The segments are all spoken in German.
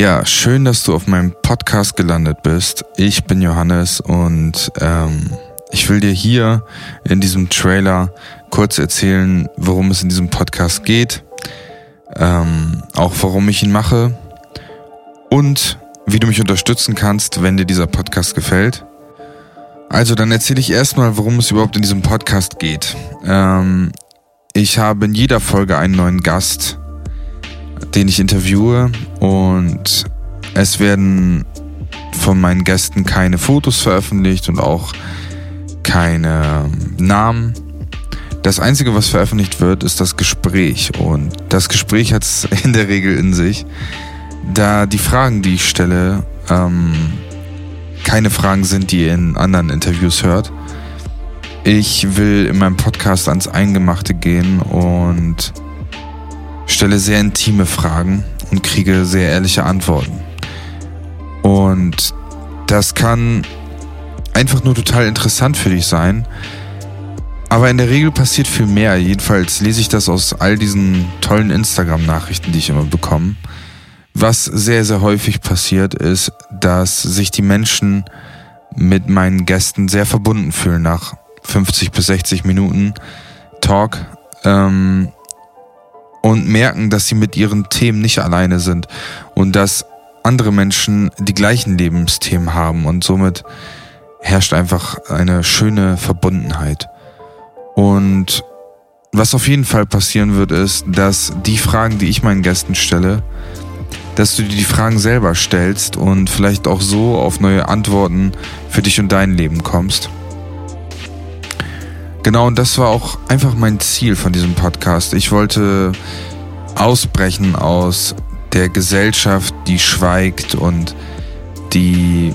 Ja, schön, dass du auf meinem Podcast gelandet bist. Ich bin Johannes und ähm, ich will dir hier in diesem Trailer kurz erzählen, worum es in diesem Podcast geht, ähm, auch warum ich ihn mache und wie du mich unterstützen kannst, wenn dir dieser Podcast gefällt. Also dann erzähle ich erstmal, worum es überhaupt in diesem Podcast geht. Ähm, ich habe in jeder Folge einen neuen Gast, den ich interviewe und es werden von meinen Gästen keine Fotos veröffentlicht und auch keine Namen. Das Einzige, was veröffentlicht wird, ist das Gespräch und das Gespräch hat es in der Regel in sich, da die Fragen, die ich stelle, ähm, keine Fragen sind, die ihr in anderen Interviews hört. Ich will in meinem Podcast ans Eingemachte gehen und stelle sehr intime Fragen und kriege sehr ehrliche Antworten. Und das kann einfach nur total interessant für dich sein. Aber in der Regel passiert viel mehr. Jedenfalls lese ich das aus all diesen tollen Instagram-Nachrichten, die ich immer bekomme. Was sehr, sehr häufig passiert, ist, dass sich die Menschen mit meinen Gästen sehr verbunden fühlen nach 50 bis 60 Minuten Talk ähm, und merken, dass sie mit ihren Themen nicht alleine sind und dass andere Menschen die gleichen Lebensthemen haben und somit herrscht einfach eine schöne Verbundenheit. Und was auf jeden Fall passieren wird, ist, dass die Fragen, die ich meinen Gästen stelle, dass du dir die Fragen selber stellst und vielleicht auch so auf neue Antworten für dich und dein Leben kommst. Genau, und das war auch einfach mein Ziel von diesem Podcast. Ich wollte ausbrechen aus der Gesellschaft, die schweigt und die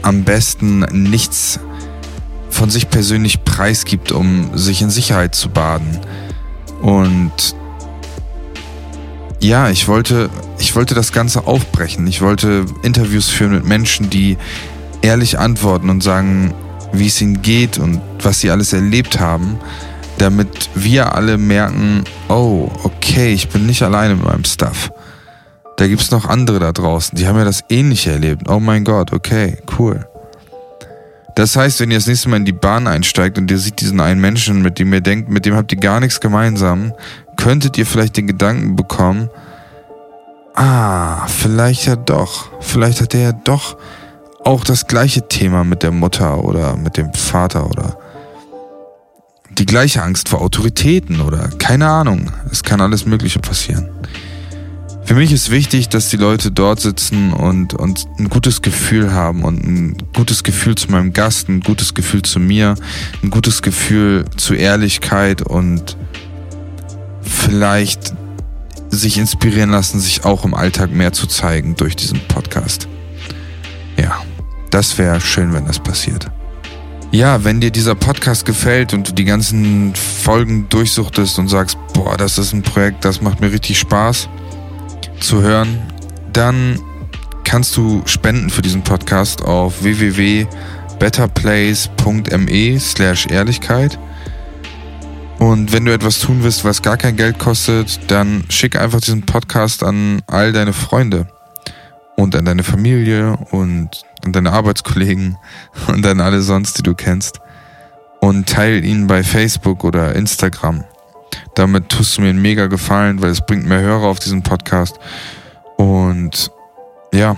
am besten nichts von sich persönlich preisgibt, um sich in Sicherheit zu baden. Und ja, ich wollte, ich wollte das Ganze aufbrechen. Ich wollte Interviews führen mit Menschen, die ehrlich antworten und sagen, wie es ihnen geht und was sie alles erlebt haben, damit wir alle merken, oh, okay, ich bin nicht alleine mit meinem Stuff. Da gibt es noch andere da draußen, die haben ja das ähnliche erlebt. Oh mein Gott, okay, cool. Das heißt, wenn ihr das nächste Mal in die Bahn einsteigt und ihr seht diesen einen Menschen, mit dem ihr denkt, mit dem habt ihr gar nichts gemeinsam, könntet ihr vielleicht den Gedanken bekommen, ah, vielleicht ja doch, vielleicht hat er ja doch auch das gleiche Thema mit der Mutter oder mit dem Vater oder die gleiche Angst vor Autoritäten oder keine Ahnung. Es kann alles Mögliche passieren. Für mich ist wichtig, dass die Leute dort sitzen und, und ein gutes Gefühl haben und ein gutes Gefühl zu meinem Gast, ein gutes Gefühl zu mir, ein gutes Gefühl zu Ehrlichkeit und vielleicht sich inspirieren lassen, sich auch im Alltag mehr zu zeigen durch diesen Podcast. Das wäre schön, wenn das passiert. Ja, wenn dir dieser Podcast gefällt und du die ganzen Folgen durchsuchtest und sagst, boah, das ist ein Projekt, das macht mir richtig Spaß zu hören, dann kannst du spenden für diesen Podcast auf www.betterplace.me slash Ehrlichkeit. Und wenn du etwas tun willst, was gar kein Geld kostet, dann schick einfach diesen Podcast an all deine Freunde und an deine Familie und an deine Arbeitskollegen und an alle sonst, die du kennst. Und teil ihn bei Facebook oder Instagram. Damit tust du mir einen mega Gefallen, weil es bringt mehr Hörer auf diesen Podcast. Und ja,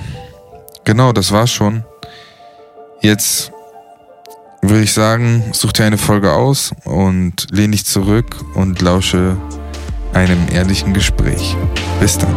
genau, das war's schon. Jetzt würde ich sagen, such dir eine Folge aus und lehn dich zurück und lausche einem ehrlichen Gespräch. Bis dann.